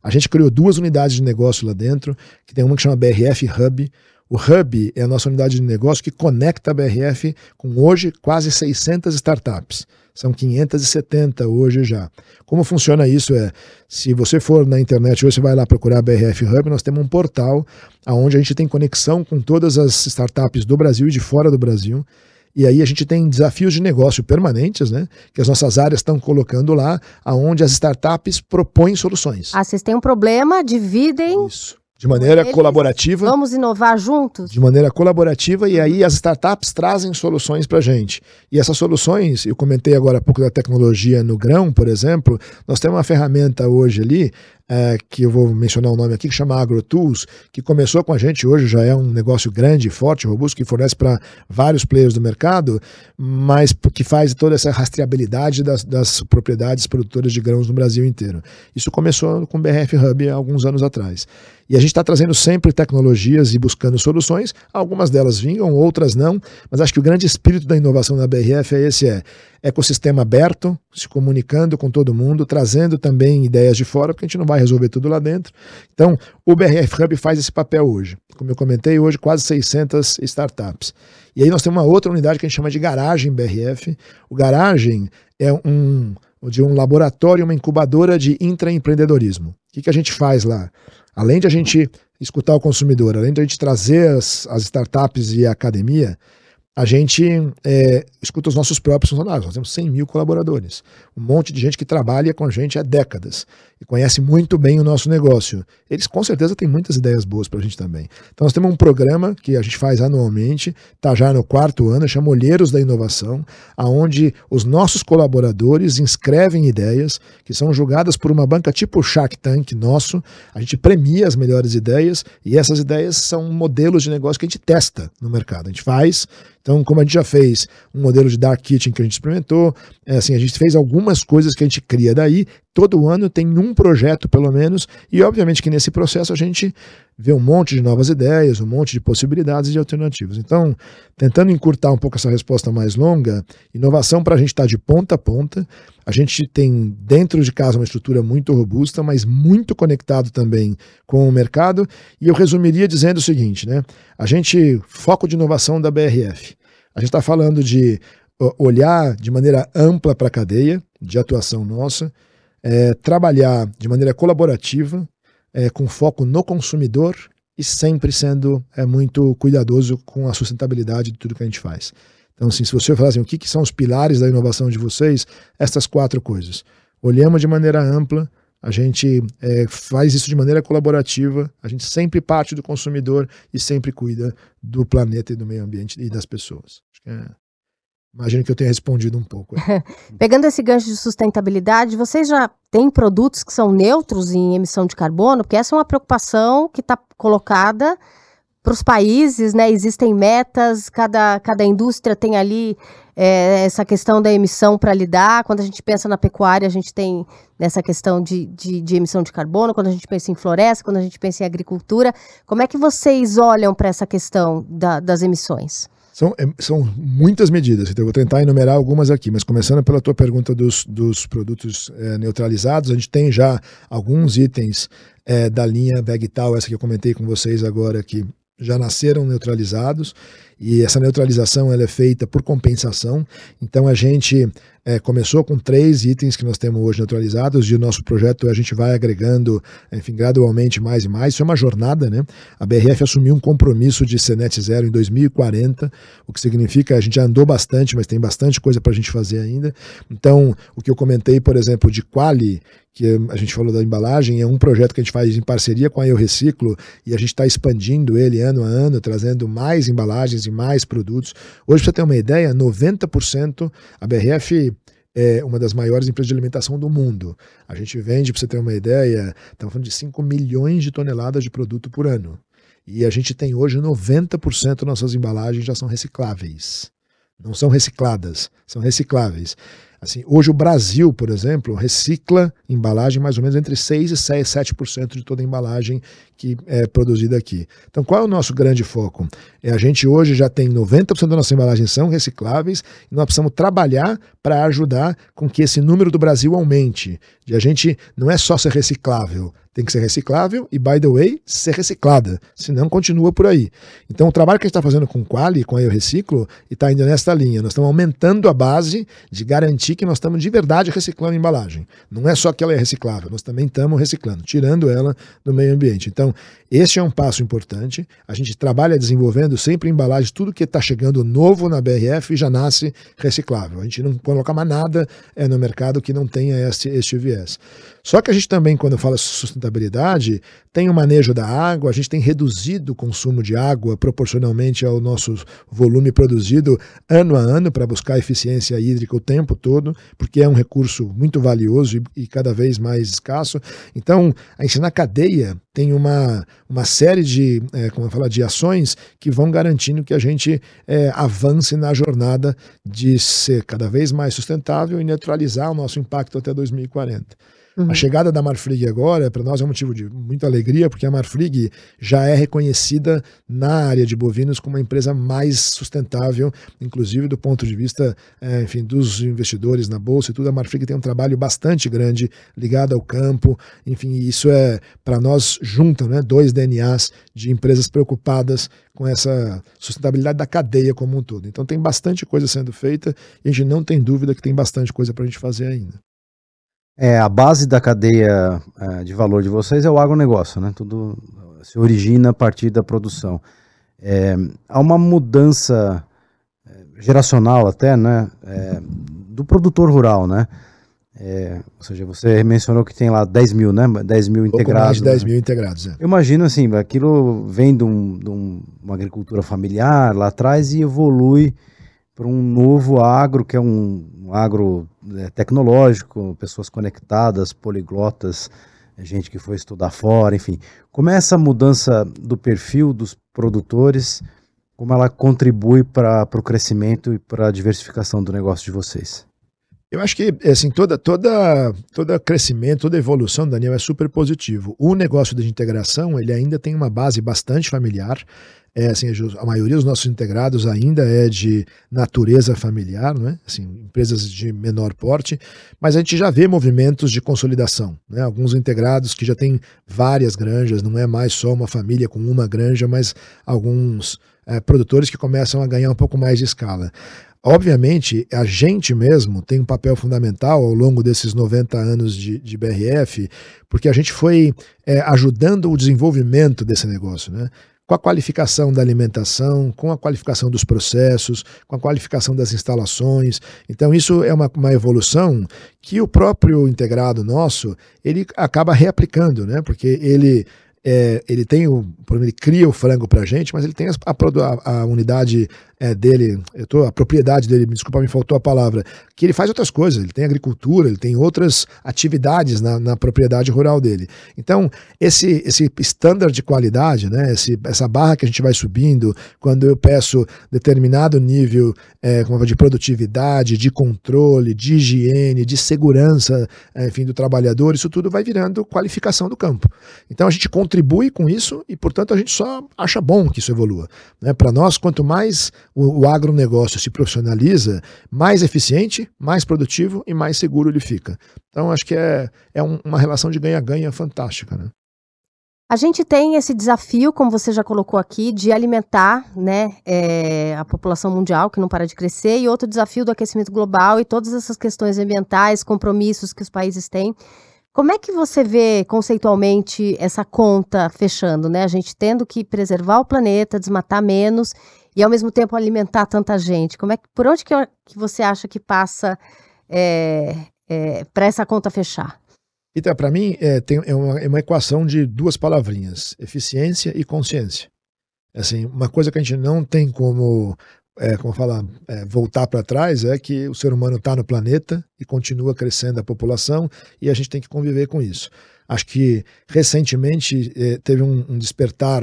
A gente criou duas unidades de negócio lá dentro, que tem uma que chama BRF Hub, o Hub é a nossa unidade de negócio que conecta a BRF com hoje quase 600 startups. São 570 hoje já. Como funciona isso é, se você for na internet, você vai lá procurar a BRF Hub, nós temos um portal onde a gente tem conexão com todas as startups do Brasil e de fora do Brasil. E aí a gente tem desafios de negócio permanentes, né? Que as nossas áreas estão colocando lá, aonde as startups propõem soluções. Ah, vocês têm um problema, dividem. Isso de maneira Eles, colaborativa. Vamos inovar juntos? De maneira colaborativa, e aí as startups trazem soluções para a gente. E essas soluções, eu comentei agora há pouco da tecnologia no grão, por exemplo, nós temos uma ferramenta hoje ali é, que eu vou mencionar o nome aqui, que chama AgroTools, que começou com a gente hoje, já é um negócio grande, forte, robusto, que fornece para vários players do mercado, mas que faz toda essa rastreabilidade das, das, propriedades produtoras de grãos no Brasil inteiro. Isso começou com o BRF Hub há alguns anos atrás. E a gente está trazendo sempre tecnologias e buscando soluções. Algumas delas vingam, outras não, mas acho que o grande espírito da inovação na BRF é esse: é ecossistema aberto, se comunicando com todo mundo, trazendo também ideias de fora, porque a gente não vai resolver tudo lá dentro. Então, o BRF Hub faz esse papel hoje. Como eu comentei, hoje quase 600 startups. E aí nós temos uma outra unidade que a gente chama de Garagem BRF. O Garagem é um de um laboratório, uma incubadora de intraempreendedorismo. O que, que a gente faz lá? Além de a gente escutar o consumidor, além de a gente trazer as, as startups e a academia, a gente é, escuta os nossos próprios funcionários. Nós temos 100 mil colaboradores. Um monte de gente que trabalha com a gente há décadas e conhece muito bem o nosso negócio. Eles com certeza têm muitas ideias boas para a gente também. Então nós temos um programa que a gente faz anualmente, está já no quarto ano, chama Olheiros da Inovação, aonde os nossos colaboradores inscrevem ideias que são julgadas por uma banca tipo Shark Tank nosso. A gente premia as melhores ideias e essas ideias são modelos de negócio que a gente testa no mercado. A gente faz então, como a gente já fez um modelo de Dark Kitchen que a gente experimentou, é assim, a gente fez algumas coisas que a gente cria daí. Todo ano tem um projeto, pelo menos, e obviamente que nesse processo a gente vê um monte de novas ideias, um monte de possibilidades e de alternativas. Então, tentando encurtar um pouco essa resposta mais longa, inovação para a gente está de ponta a ponta. A gente tem dentro de casa uma estrutura muito robusta, mas muito conectado também com o mercado. E eu resumiria dizendo o seguinte, né? A gente, foco de inovação da BRF. A gente está falando de olhar de maneira ampla para a cadeia de atuação nossa, é, trabalhar de maneira colaborativa, é, com foco no consumidor e sempre sendo é, muito cuidadoso com a sustentabilidade de tudo que a gente faz. Então, assim, se você falar assim, o que, que são os pilares da inovação de vocês, essas quatro coisas. Olhamos de maneira ampla, a gente é, faz isso de maneira colaborativa, a gente sempre parte do consumidor e sempre cuida do planeta e do meio ambiente e das pessoas. É, imagino que eu tenha respondido um pouco. Pegando esse gancho de sustentabilidade, vocês já têm produtos que são neutros em emissão de carbono? Porque essa é uma preocupação que está colocada para os países, né? Existem metas, cada, cada indústria tem ali é, essa questão da emissão para lidar. Quando a gente pensa na pecuária, a gente tem nessa questão de, de, de, emissão de carbono, quando a gente pensa em floresta, quando a gente pensa em agricultura. Como é que vocês olham para essa questão da, das emissões? São, é, são muitas medidas, então eu vou tentar enumerar algumas aqui, mas começando pela tua pergunta dos, dos produtos é, neutralizados, a gente tem já alguns itens é, da linha Vegtal, essa que eu comentei com vocês agora, que já nasceram neutralizados e essa neutralização ela é feita por compensação. Então a gente é, começou com três itens que nós temos hoje neutralizados e o nosso projeto a gente vai agregando, enfim, gradualmente mais e mais. Isso é uma jornada, né? A BRF assumiu um compromisso de ser net zero em 2040, o que significa a gente já andou bastante, mas tem bastante coisa para a gente fazer ainda. Então, o que eu comentei, por exemplo, de Quali, que a gente falou da embalagem, é um projeto que a gente faz em parceria com a Eu Reciclo e a gente está expandindo ele ano a ano, trazendo mais embalagens e mais produtos. Hoje, para você ter uma ideia, 90% a BRF é uma das maiores empresas de alimentação do mundo. A gente vende, para você ter uma ideia, estamos falando de 5 milhões de toneladas de produto por ano. E a gente tem hoje 90% das nossas embalagens já são recicláveis. Não são recicladas, são recicláveis. Assim, hoje o Brasil, por exemplo, recicla embalagem mais ou menos entre 6 e 7% de toda a embalagem que é produzida aqui. Então, qual é o nosso grande foco? É a gente hoje já tem 90% da nossa embalagem são recicláveis e nós precisamos trabalhar para ajudar com que esse número do Brasil aumente. De a gente não é só ser reciclável, tem que ser reciclável e, by the way, ser reciclada, senão continua por aí. Então, o trabalho que a gente está fazendo com o Quali, com a Eu Reciclo, está indo nesta linha. Nós estamos aumentando a base de garantir que nós estamos de verdade reciclando a embalagem. Não é só que ela é reciclável, nós também estamos reciclando, tirando ela do meio ambiente. Então, este é um passo importante. A gente trabalha desenvolvendo sempre embalagens, tudo que está chegando novo na BRF já nasce reciclável. A gente não coloca mais nada é, no mercado que não tenha este, este viés. Só que a gente também, quando fala sustentabilidade, tem o manejo da água, a gente tem reduzido o consumo de água proporcionalmente ao nosso volume produzido ano a ano para buscar eficiência hídrica o tempo todo, porque é um recurso muito valioso e, e cada vez mais escasso. Então, a gente na cadeia tem uma, uma série de, é, como eu falo, de ações que vão garantindo que a gente é, avance na jornada de ser cada vez mais sustentável e neutralizar o nosso impacto até 2040. Uhum. A chegada da Marfrig agora, para nós é um motivo de muita alegria, porque a Marfrig já é reconhecida na área de bovinos como uma empresa mais sustentável, inclusive do ponto de vista, é, enfim, dos investidores na bolsa e tudo. A Marfrig tem um trabalho bastante grande ligado ao campo, enfim, isso é para nós junta, né, dois DNAs de empresas preocupadas com essa sustentabilidade da cadeia como um todo. Então tem bastante coisa sendo feita e a gente não tem dúvida que tem bastante coisa para a gente fazer ainda. É, a base da cadeia é, de valor de vocês é o agronegócio, né? Tudo se origina a partir da produção. É, há uma mudança é, geracional até, né? É, do produtor rural, né? É, ou seja, você mencionou que tem lá 10 mil, né? 10 mil Pouco integrados. Mais de 10 né? mil integrados. É. Eu imagino assim, aquilo vem de, um, de um, uma agricultura familiar lá atrás e evolui para um novo agro, que é um, agro é, tecnológico, pessoas conectadas, poliglotas, gente que foi estudar fora, enfim. Como é essa mudança do perfil dos produtores, como ela contribui para o crescimento e para a diversificação do negócio de vocês? Eu acho que assim, toda, toda, todo crescimento, toda evolução, Daniel, é super positivo. O negócio de integração ele ainda tem uma base bastante familiar. É, assim, a maioria dos nossos integrados ainda é de natureza familiar, né? assim, empresas de menor porte, mas a gente já vê movimentos de consolidação. Né? Alguns integrados que já têm várias granjas, não é mais só uma família com uma granja, mas alguns é, produtores que começam a ganhar um pouco mais de escala. Obviamente, a gente mesmo tem um papel fundamental ao longo desses 90 anos de, de BRF, porque a gente foi é, ajudando o desenvolvimento desse negócio, né? com a qualificação da alimentação, com a qualificação dos processos, com a qualificação das instalações. Então isso é uma, uma evolução que o próprio integrado nosso ele acaba reaplicando, né? Porque ele é, ele tem o, ele cria o frango para a gente, mas ele tem a, a, a unidade é, dele, eu tô, a propriedade dele, me desculpa, me faltou a palavra, que ele faz outras coisas, ele tem agricultura, ele tem outras atividades na, na propriedade rural dele. Então, esse, esse standard de qualidade, né, esse, essa barra que a gente vai subindo, quando eu peço determinado nível é, de produtividade, de controle, de higiene, de segurança, é, enfim, do trabalhador, isso tudo vai virando qualificação do campo. Então, a gente contribui com isso e, portanto, a gente só acha bom que isso evolua. Né? Para nós, quanto mais o, o agronegócio se profissionaliza, mais eficiente, mais produtivo e mais seguro ele fica. Então, acho que é, é um, uma relação de ganha-ganha fantástica. Né? A gente tem esse desafio, como você já colocou aqui, de alimentar né, é, a população mundial, que não para de crescer, e outro desafio do aquecimento global e todas essas questões ambientais, compromissos que os países têm. Como é que você vê conceitualmente essa conta fechando, né? A gente tendo que preservar o planeta, desmatar menos e ao mesmo tempo alimentar tanta gente? Como é que, por onde que, que você acha que passa é, é, para essa conta fechar? Então, para mim, é, tem, é, uma, é uma equação de duas palavrinhas: eficiência e consciência. Assim, uma coisa que a gente não tem como, é, como falar, é, voltar para trás é que o ser humano está no planeta e continua crescendo a população e a gente tem que conviver com isso. Acho que recentemente é, teve um, um despertar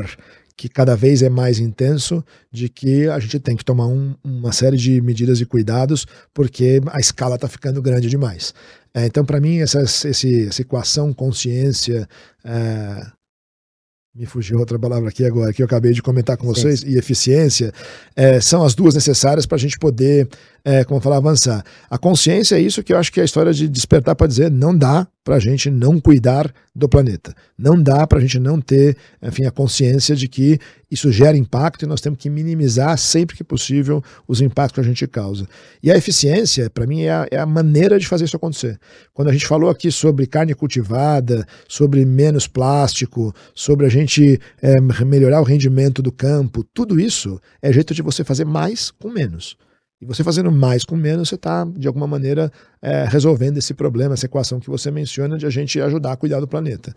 que cada vez é mais intenso de que a gente tem que tomar um, uma série de medidas e cuidados porque a escala está ficando grande demais. É, então, para mim, essa, esse, essa equação consciência, é, me fugiu outra palavra aqui agora, que eu acabei de comentar com vocês, e eficiência, é, são as duas necessárias para a gente poder é, como falar, avançar. A consciência é isso que eu acho que é a história de despertar para dizer não dá para a gente não cuidar do planeta. Não dá para a gente não ter, enfim, a consciência de que isso gera impacto e nós temos que minimizar sempre que possível os impactos que a gente causa. E a eficiência, para mim, é a, é a, maneira de fazer isso acontecer. Quando a gente falou aqui sobre carne cultivada, sobre menos plástico, sobre a gente é, melhorar o rendimento do campo, tudo isso é jeito de você fazer mais com menos. E você fazendo mais com menos, você está, de alguma maneira, é, resolvendo esse problema, essa equação que você menciona de a gente ajudar a cuidar do planeta.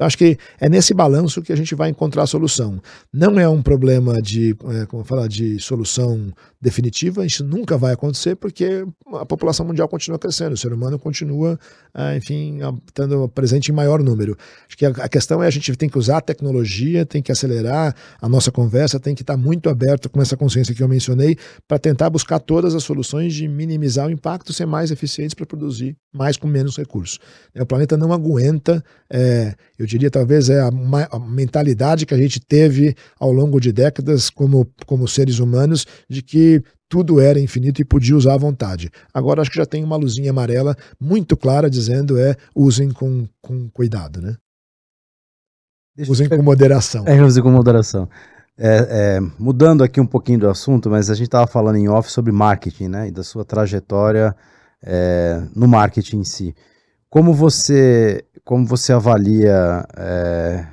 Então, acho que é nesse balanço que a gente vai encontrar a solução. Não é um problema de, é, como falar, de solução definitiva, isso nunca vai acontecer porque a população mundial continua crescendo, o ser humano continua, é, enfim, estando presente em maior número. Acho que a questão é a gente tem que usar a tecnologia, tem que acelerar a nossa conversa, tem que estar muito aberto com essa consciência que eu mencionei para tentar buscar todas as soluções de minimizar o impacto, ser mais eficientes para produzir mais com menos recursos. O planeta não aguenta, é, eu diria talvez é a, a, mentalidade que a gente teve ao longo de décadas como, como seres humanos de que tudo era infinito e podia usar à vontade. Agora acho que já tem uma luzinha amarela muito clara dizendo é usem com, com cuidado, né? Deixa usem com moderação. É, usem com moderação. É, é, mudando aqui um pouquinho do assunto, mas a gente estava falando em off sobre marketing, né? E da sua trajetória é, no marketing em si. Como você, como você avalia, é,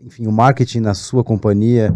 enfim, o marketing na sua companhia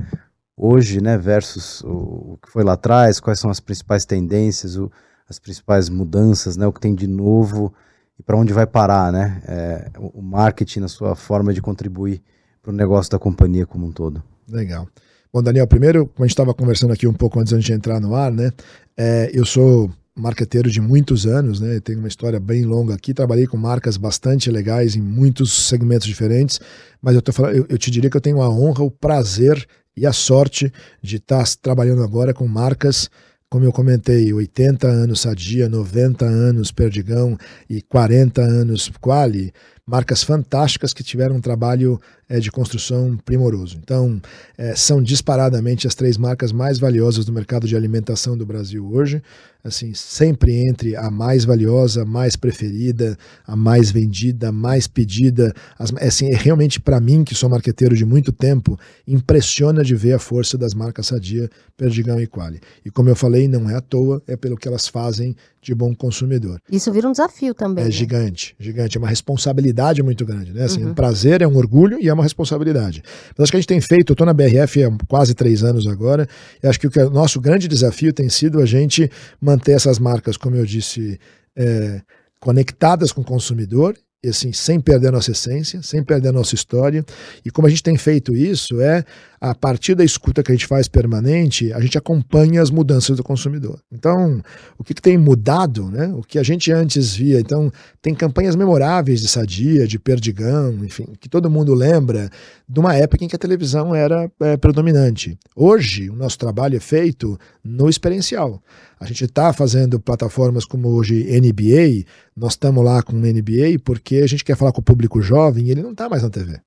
hoje, né, versus o, o, que foi lá atrás? Quais são as principais tendências, o, as principais mudanças, né? O que tem de novo e para onde vai parar, né? É, o marketing na sua forma de contribuir para o negócio da companhia como um todo. Legal. Bom, Daniel, primeiro, como a gente estava conversando aqui um pouco antes de entrar no ar, né? É, eu sou marqueteiro de muitos anos, né? Tenho uma história bem longa aqui. Trabalhei com marcas bastante legais em muitos segmentos diferentes, mas eu, tô falando, eu, eu te diria que eu tenho a honra, o prazer e a sorte de estar tá trabalhando agora com marcas como eu comentei, 80 anos Sadia, 90 anos Perdigão e 40 anos Quali, marcas fantásticas que tiveram um trabalho é, de construção primoroso. Então, é, são disparadamente as três marcas mais valiosas do mercado de alimentação do Brasil hoje. Assim, sempre entre a mais valiosa, a mais preferida, a mais vendida, a mais pedida. As, assim, é realmente para mim, que sou marqueteiro de muito tempo, impressiona de ver a força das marcas Sadia, Perdigão e Quali. E como eu falei, não é à toa, é pelo que elas fazem de bom consumidor. Isso vira um desafio também. É né? gigante, gigante. É uma responsabilidade muito grande. Né? Assim, uhum. Um prazer, é um orgulho e é uma responsabilidade. Mas acho que a gente tem feito, eu estou na BRF há quase três anos agora, e acho que o, que o nosso grande desafio tem sido a gente manter essas marcas, como eu disse, é, conectadas com o consumidor e assim, sem perder a nossa essência, sem perder a nossa história. E como a gente tem feito isso, é a partir da escuta que a gente faz permanente, a gente acompanha as mudanças do consumidor. Então, o que, que tem mudado, né? O que a gente antes via, então, tem campanhas memoráveis de Sadia, de Perdigão, enfim, que todo mundo lembra de uma época em que a televisão era é, predominante. Hoje, o nosso trabalho é feito no experiencial. A gente está fazendo plataformas como hoje NBA, nós estamos lá com NBA porque a gente quer falar com o público jovem e ele não está mais na TV.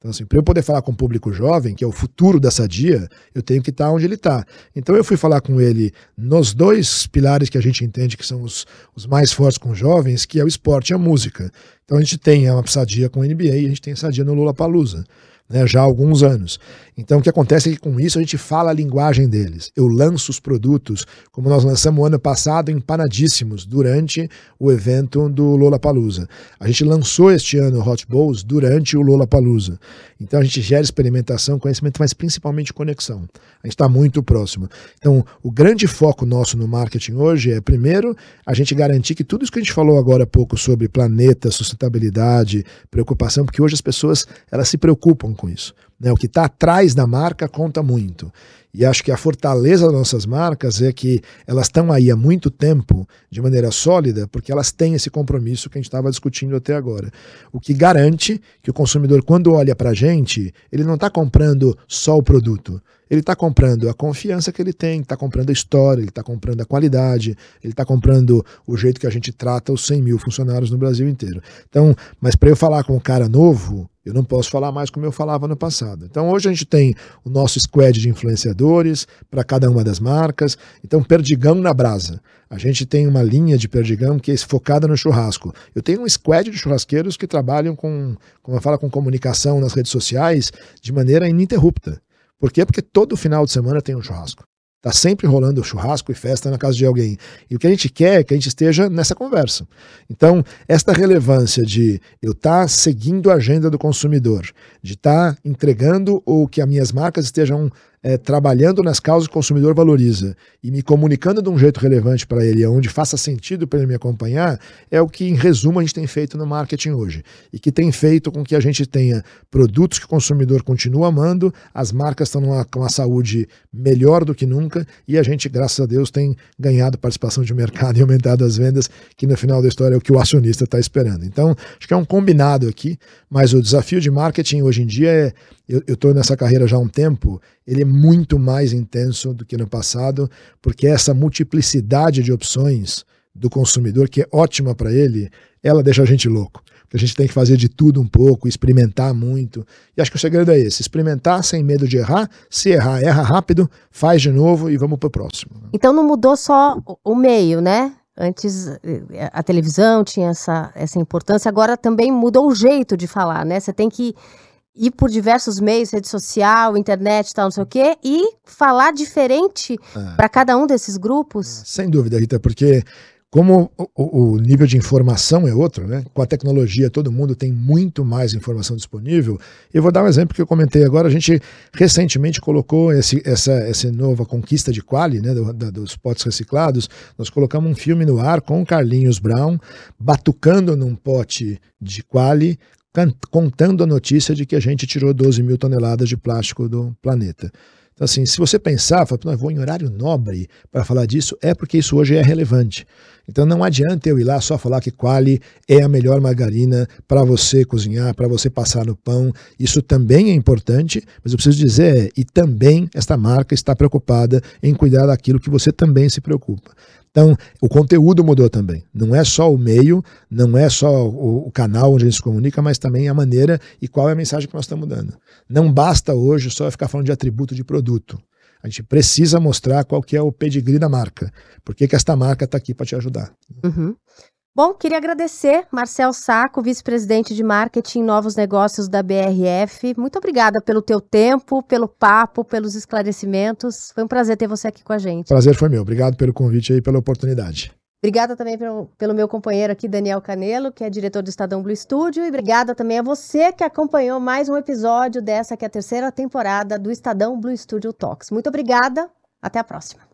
Então, assim, para eu poder falar com o público jovem, que é o futuro dessa dia, eu tenho que estar tá onde ele está. Então, eu fui falar com ele nos dois pilares que a gente entende que são os, os mais fortes com jovens, que é o esporte e a música. Então, a gente tem uma sadia com o NBA e a gente tem sadia no Lula Palusa né, já há alguns anos. Então o que acontece é que com isso a gente fala a linguagem deles. Eu lanço os produtos, como nós lançamos ano passado, empanadíssimos, durante o evento do Lola Palusa. A gente lançou este ano Hot Bowls durante o Lola Palusa. Então a gente gera experimentação, conhecimento, mas principalmente conexão. A gente está muito próximo. Então o grande foco nosso no marketing hoje é, primeiro, a gente garantir que tudo isso que a gente falou agora há pouco sobre planeta, sustentabilidade, preocupação, porque hoje as pessoas elas se preocupam com isso. Né? O que está atrás da marca conta muito. E acho que a fortaleza das nossas marcas é que elas estão aí há muito tempo, de maneira sólida, porque elas têm esse compromisso que a gente estava discutindo até agora. O que garante que o consumidor, quando olha para a gente, ele não está comprando só o produto. Ele está comprando a confiança que ele tem, está comprando a história, ele está comprando a qualidade, ele está comprando o jeito que a gente trata os 100 mil funcionários no Brasil inteiro. Então, mas para eu falar com um cara novo, eu não posso falar mais como eu falava no passado. Então hoje a gente tem o nosso squad de influenciadores para cada uma das marcas. Então Perdigão na brasa. A gente tem uma linha de Perdigão que é focada no churrasco. Eu tenho um squad de churrasqueiros que trabalham com, como eu falo, com comunicação nas redes sociais de maneira ininterrupta. Por quê? Porque todo final de semana tem um churrasco. Está sempre rolando churrasco e festa na casa de alguém. E o que a gente quer é que a gente esteja nessa conversa. Então, esta relevância de eu estar tá seguindo a agenda do consumidor, de estar tá entregando o que as minhas marcas estejam é, trabalhando nas causas que o consumidor valoriza e me comunicando de um jeito relevante para ele, onde faça sentido para ele me acompanhar, é o que, em resumo, a gente tem feito no marketing hoje. E que tem feito com que a gente tenha produtos que o consumidor continua amando, as marcas estão numa, com a saúde melhor do que nunca e a gente, graças a Deus, tem ganhado participação de mercado e aumentado as vendas, que no final da história é o que o acionista está esperando. Então, acho que é um combinado aqui, mas o desafio de marketing hoje em dia é eu estou nessa carreira já há um tempo, ele é muito mais intenso do que no passado, porque essa multiplicidade de opções do consumidor, que é ótima para ele, ela deixa a gente louco. A gente tem que fazer de tudo um pouco, experimentar muito. E acho que o segredo é esse: experimentar sem medo de errar. Se errar, erra rápido, faz de novo e vamos para o próximo. Então não mudou só o meio, né? Antes eh, a televisão tinha essa, essa importância, agora também mudou o jeito de falar, né? Você tem que ir por diversos meios, rede social, internet, tal, não sei o quê, e falar diferente é. para cada um desses grupos? Sem dúvida, Rita, porque como o, o, nível de informação é outro, né? Com a tecnologia, todo mundo tem muito mais informação disponível. Eu vou dar um exemplo que eu comentei agora. A gente recentemente colocou esse, essa, essa nova conquista de quali, né? Do, da, dos potes reciclados. Nós colocamos um filme no ar com o Carlinhos Brown batucando num pote de quali, contando a notícia de que a gente tirou 12 mil toneladas de plástico do planeta. Então, assim, se você pensar, fala, vou em horário nobre para falar disso, é porque isso hoje é relevante. Então não adianta eu ir lá só falar que Quali é a melhor margarina para você cozinhar, para você passar no pão. Isso também é importante, mas eu preciso dizer, é, e também esta marca está preocupada em cuidar daquilo que você também se preocupa. Então, o conteúdo mudou também. Não é só o meio, não é só o, o, canal onde a gente se comunica, mas também a maneira e qual é a mensagem que nós estamos dando. Não basta hoje só ficar falando de atributo de produto. A gente precisa mostrar qual que é o pedigree da marca. Por que, que esta marca está aqui para te ajudar. Uhum. Bom, queria agradecer Marcel Saco, vice-presidente de marketing e novos negócios da BRF. Muito obrigada pelo teu tempo, pelo papo, pelos esclarecimentos. Foi um prazer ter você aqui com a gente. Prazer foi meu. Obrigado pelo convite e pela oportunidade. Obrigada também pelo, pelo, meu companheiro aqui, Daniel Canelo, que é diretor do Estadão Blue Studio. E obrigada também a você que acompanhou mais um episódio dessa que é a terceira temporada do Estadão Blue Studio Talks. Muito obrigada. Até a próxima.